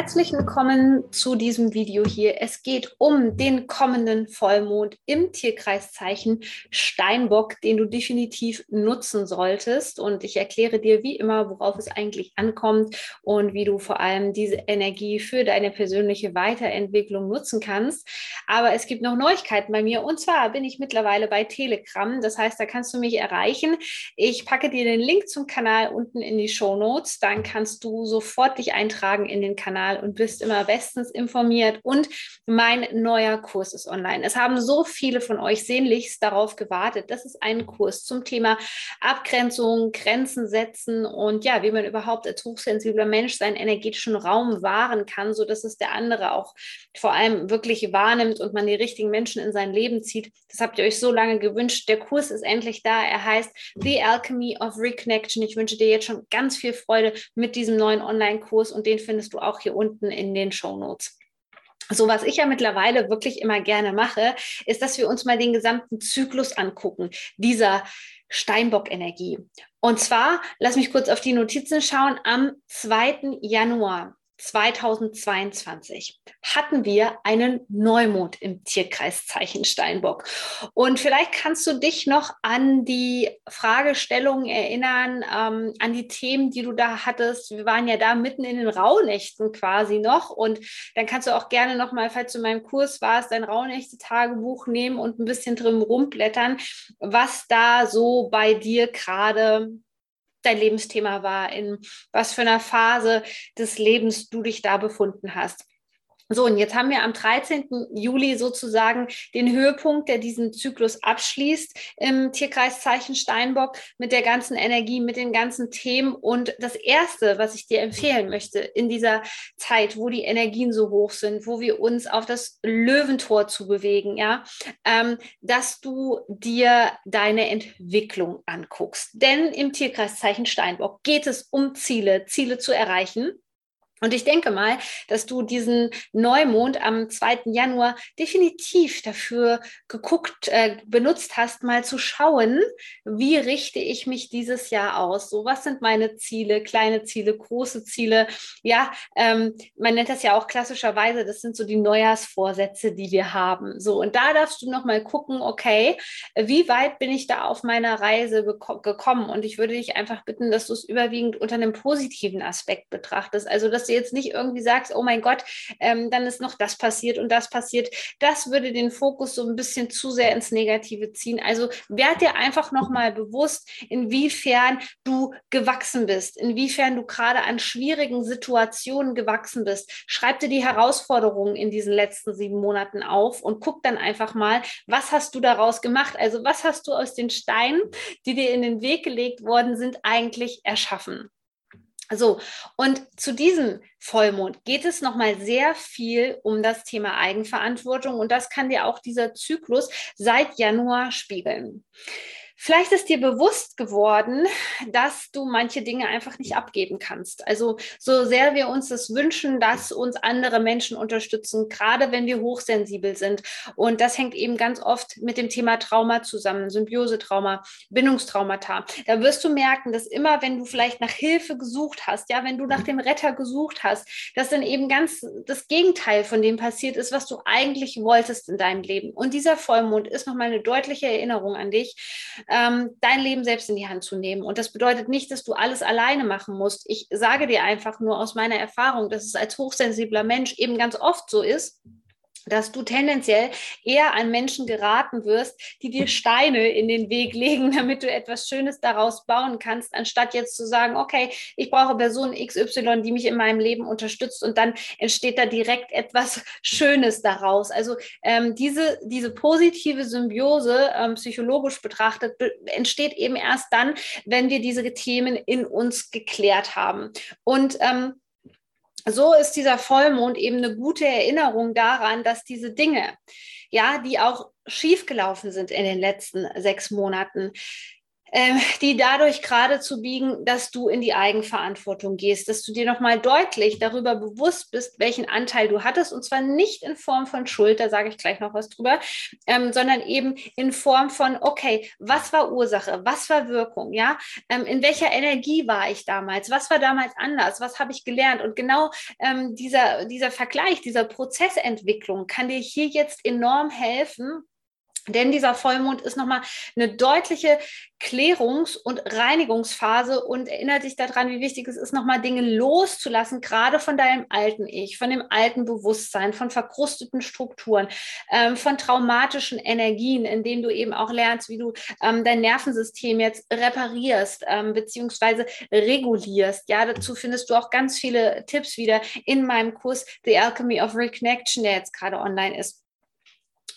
Herzlich willkommen zu diesem Video hier. Es geht um den kommenden Vollmond im Tierkreiszeichen Steinbock, den du definitiv nutzen solltest. Und ich erkläre dir wie immer, worauf es eigentlich ankommt und wie du vor allem diese Energie für deine persönliche Weiterentwicklung nutzen kannst. Aber es gibt noch Neuigkeiten bei mir. Und zwar bin ich mittlerweile bei Telegram. Das heißt, da kannst du mich erreichen. Ich packe dir den Link zum Kanal unten in die Show Notes. Dann kannst du sofort dich eintragen in den Kanal und bist immer bestens informiert. Und mein neuer Kurs ist online. Es haben so viele von euch sehnlichst darauf gewartet. Das ist ein Kurs zum Thema Abgrenzung, Grenzen setzen und ja, wie man überhaupt als hochsensibler Mensch seinen energetischen Raum wahren kann, sodass es der andere auch vor allem wirklich wahrnimmt und man die richtigen Menschen in sein Leben zieht. Das habt ihr euch so lange gewünscht. Der Kurs ist endlich da. Er heißt The Alchemy of Reconnection. Ich wünsche dir jetzt schon ganz viel Freude mit diesem neuen Online-Kurs und den findest du auch hier unten unten in den Show Notes. So, was ich ja mittlerweile wirklich immer gerne mache, ist, dass wir uns mal den gesamten Zyklus angucken, dieser Steinbock-Energie. Und zwar, lass mich kurz auf die Notizen schauen, am 2. Januar 2022 hatten wir einen Neumond im Tierkreiszeichen Steinbock. Und vielleicht kannst du dich noch an die Fragestellungen erinnern, ähm, an die Themen, die du da hattest. Wir waren ja da mitten in den Rauhnächten quasi noch. Und dann kannst du auch gerne noch mal, falls du in meinem Kurs warst, dein Rauhnächte-Tagebuch nehmen und ein bisschen drin rumblättern, was da so bei dir gerade dein Lebensthema war, in was für einer Phase des Lebens du dich da befunden hast. So, und jetzt haben wir am 13. Juli sozusagen den Höhepunkt, der diesen Zyklus abschließt im Tierkreiszeichen Steinbock mit der ganzen Energie, mit den ganzen Themen. Und das Erste, was ich dir empfehlen möchte in dieser Zeit, wo die Energien so hoch sind, wo wir uns auf das Löwentor zu bewegen, ja, ähm, dass du dir deine Entwicklung anguckst. Denn im Tierkreiszeichen Steinbock geht es um Ziele, Ziele zu erreichen und ich denke mal, dass du diesen Neumond am 2. Januar definitiv dafür geguckt, äh, benutzt hast, mal zu schauen, wie richte ich mich dieses Jahr aus? So, was sind meine Ziele, kleine Ziele, große Ziele? Ja, ähm, man nennt das ja auch klassischerweise, das sind so die Neujahrsvorsätze, die wir haben. So, und da darfst du nochmal gucken, okay, wie weit bin ich da auf meiner Reise gekommen? Und ich würde dich einfach bitten, dass du es überwiegend unter einem positiven Aspekt betrachtest. Also, dass du jetzt nicht irgendwie sagst, oh mein Gott, ähm, dann ist noch das passiert und das passiert. Das würde den Fokus so ein bisschen zu sehr ins Negative ziehen. Also werd dir einfach nochmal bewusst, inwiefern du gewachsen bist, inwiefern du gerade an schwierigen Situationen gewachsen bist. Schreib dir die Herausforderungen in diesen letzten sieben Monaten auf und guck dann einfach mal, was hast du daraus gemacht? Also was hast du aus den Steinen, die dir in den Weg gelegt worden sind, eigentlich erschaffen? So, und zu diesem Vollmond geht es nochmal sehr viel um das Thema Eigenverantwortung und das kann dir auch dieser Zyklus seit Januar spiegeln. Vielleicht ist dir bewusst geworden, dass du manche Dinge einfach nicht abgeben kannst. Also so sehr wir uns das wünschen, dass uns andere Menschen unterstützen, gerade wenn wir hochsensibel sind. Und das hängt eben ganz oft mit dem Thema Trauma zusammen, Symbiosetrauma, Bindungstraumata. Da wirst du merken, dass immer, wenn du vielleicht nach Hilfe gesucht hast, ja, wenn du nach dem Retter gesucht hast, dass dann eben ganz das Gegenteil von dem passiert ist, was du eigentlich wolltest in deinem Leben. Und dieser Vollmond ist nochmal eine deutliche Erinnerung an dich ähm, dein Leben selbst in die Hand zu nehmen. Und das bedeutet nicht, dass du alles alleine machen musst. Ich sage dir einfach nur aus meiner Erfahrung, dass es als hochsensibler Mensch eben ganz oft so ist, dass du tendenziell eher an Menschen geraten wirst, die dir Steine in den Weg legen, damit du etwas Schönes daraus bauen kannst, anstatt jetzt zu sagen, okay, ich brauche Person XY, die mich in meinem Leben unterstützt und dann entsteht da direkt etwas Schönes daraus. Also ähm, diese, diese positive Symbiose ähm, psychologisch betrachtet entsteht eben erst dann, wenn wir diese Themen in uns geklärt haben. Und ähm, so ist dieser Vollmond eben eine gute Erinnerung daran, dass diese Dinge, ja, die auch schiefgelaufen sind in den letzten sechs Monaten, die dadurch gerade zu biegen, dass du in die Eigenverantwortung gehst, dass du dir nochmal deutlich darüber bewusst bist, welchen Anteil du hattest. Und zwar nicht in Form von Schuld, da sage ich gleich noch was drüber, ähm, sondern eben in Form von, okay, was war Ursache, was war Wirkung, ja, ähm, in welcher Energie war ich damals, was war damals anders, was habe ich gelernt? Und genau ähm, dieser, dieser Vergleich, dieser Prozessentwicklung kann dir hier jetzt enorm helfen, denn dieser Vollmond ist nochmal eine deutliche Klärungs- und Reinigungsphase und erinnert dich daran, wie wichtig es ist, nochmal Dinge loszulassen, gerade von deinem alten Ich, von dem alten Bewusstsein, von verkrusteten Strukturen, ähm, von traumatischen Energien, indem du eben auch lernst, wie du ähm, dein Nervensystem jetzt reparierst ähm, beziehungsweise regulierst. Ja, dazu findest du auch ganz viele Tipps wieder in meinem Kurs The Alchemy of Reconnection, der jetzt gerade online ist.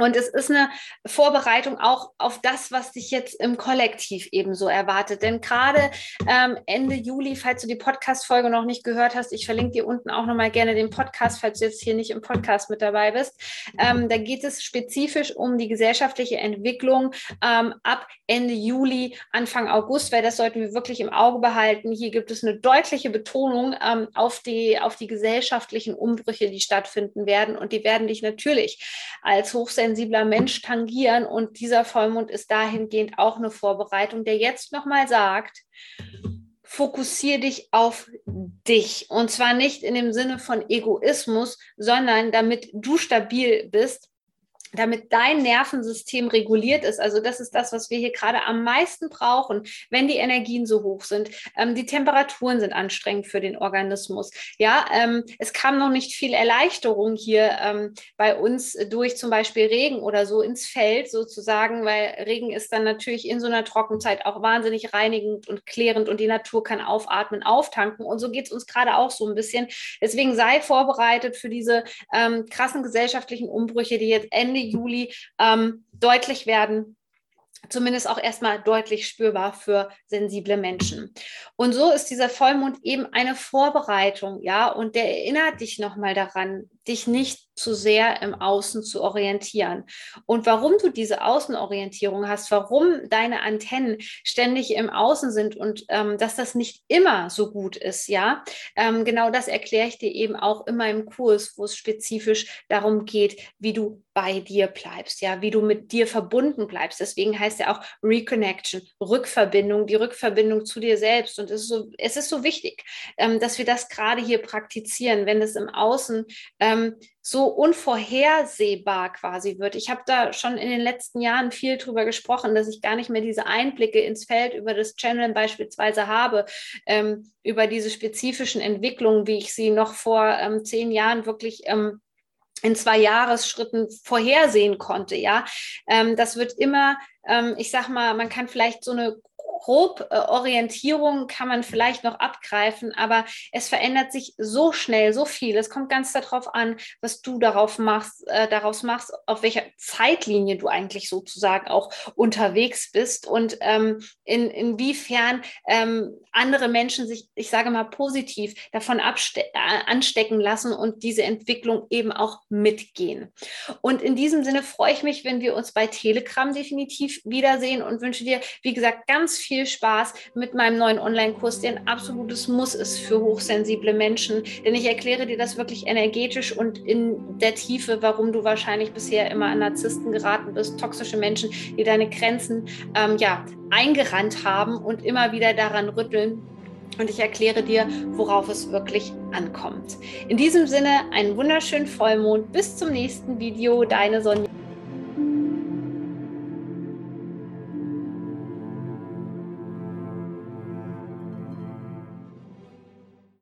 Und es ist eine Vorbereitung auch auf das, was dich jetzt im Kollektiv ebenso erwartet. Denn gerade ähm, Ende Juli, falls du die Podcast-Folge noch nicht gehört hast, ich verlinke dir unten auch nochmal gerne den Podcast, falls du jetzt hier nicht im Podcast mit dabei bist. Ähm, da geht es spezifisch um die gesellschaftliche Entwicklung ähm, ab Ende Juli, Anfang August, weil das sollten wir wirklich im Auge behalten. Hier gibt es eine deutliche Betonung ähm, auf, die, auf die gesellschaftlichen Umbrüche, die stattfinden werden. Und die werden dich natürlich als hochsensibel hochsensibler Mensch tangieren. Und dieser Vollmond ist dahingehend auch eine Vorbereitung, der jetzt nochmal sagt, fokussiere dich auf dich. Und zwar nicht in dem Sinne von Egoismus, sondern damit du stabil bist damit dein Nervensystem reguliert ist. Also das ist das, was wir hier gerade am meisten brauchen, wenn die Energien so hoch sind. Ähm, die Temperaturen sind anstrengend für den Organismus. Ja, ähm, es kam noch nicht viel Erleichterung hier ähm, bei uns durch zum Beispiel Regen oder so ins Feld sozusagen, weil Regen ist dann natürlich in so einer Trockenzeit auch wahnsinnig reinigend und klärend und die Natur kann aufatmen, auftanken. Und so geht es uns gerade auch so ein bisschen. Deswegen sei vorbereitet für diese ähm, krassen gesellschaftlichen Umbrüche, die jetzt Ende Ende Juli ähm, deutlich werden zumindest auch erstmal deutlich spürbar für sensible Menschen. Und so ist dieser Vollmond eben eine Vorbereitung, ja, und der erinnert dich nochmal daran, dich nicht zu sehr im Außen zu orientieren. Und warum du diese Außenorientierung hast, warum deine Antennen ständig im Außen sind und ähm, dass das nicht immer so gut ist, ja, ähm, genau das erkläre ich dir eben auch immer im Kurs, wo es spezifisch darum geht, wie du bei dir bleibst, ja, wie du mit dir verbunden bleibst. Deswegen heißt ja auch Reconnection, Rückverbindung, die Rückverbindung zu dir selbst. Und es ist so, es ist so wichtig, ähm, dass wir das gerade hier praktizieren, wenn es im Außen ähm, so unvorhersehbar quasi wird. Ich habe da schon in den letzten Jahren viel drüber gesprochen, dass ich gar nicht mehr diese Einblicke ins Feld über das Channel beispielsweise habe, ähm, über diese spezifischen Entwicklungen, wie ich sie noch vor ähm, zehn Jahren wirklich ähm, in zwei Jahresschritten vorhersehen konnte. Ja, ähm, das wird immer, ähm, ich sag mal, man kann vielleicht so eine grob äh, Orientierung kann man vielleicht noch abgreifen, aber es verändert sich so schnell, so viel. Es kommt ganz darauf an, was du darauf machst, äh, daraus machst, auf welcher Zeitlinie du eigentlich sozusagen auch unterwegs bist und ähm, in, inwiefern ähm, andere Menschen sich, ich sage mal, positiv davon äh, anstecken lassen und diese Entwicklung eben auch mitgehen. Und in diesem Sinne freue ich mich, wenn wir uns bei Telegram definitiv wiedersehen und wünsche dir, wie gesagt, ganz viel viel Spaß mit meinem neuen Online-Kurs, der ein absolutes Muss ist für hochsensible Menschen. Denn ich erkläre dir das wirklich energetisch und in der Tiefe, warum du wahrscheinlich bisher immer an Narzissten geraten bist, toxische Menschen, die deine Grenzen ähm, ja, eingerannt haben und immer wieder daran rütteln. Und ich erkläre dir, worauf es wirklich ankommt. In diesem Sinne, einen wunderschönen Vollmond. Bis zum nächsten Video. Deine Sonja.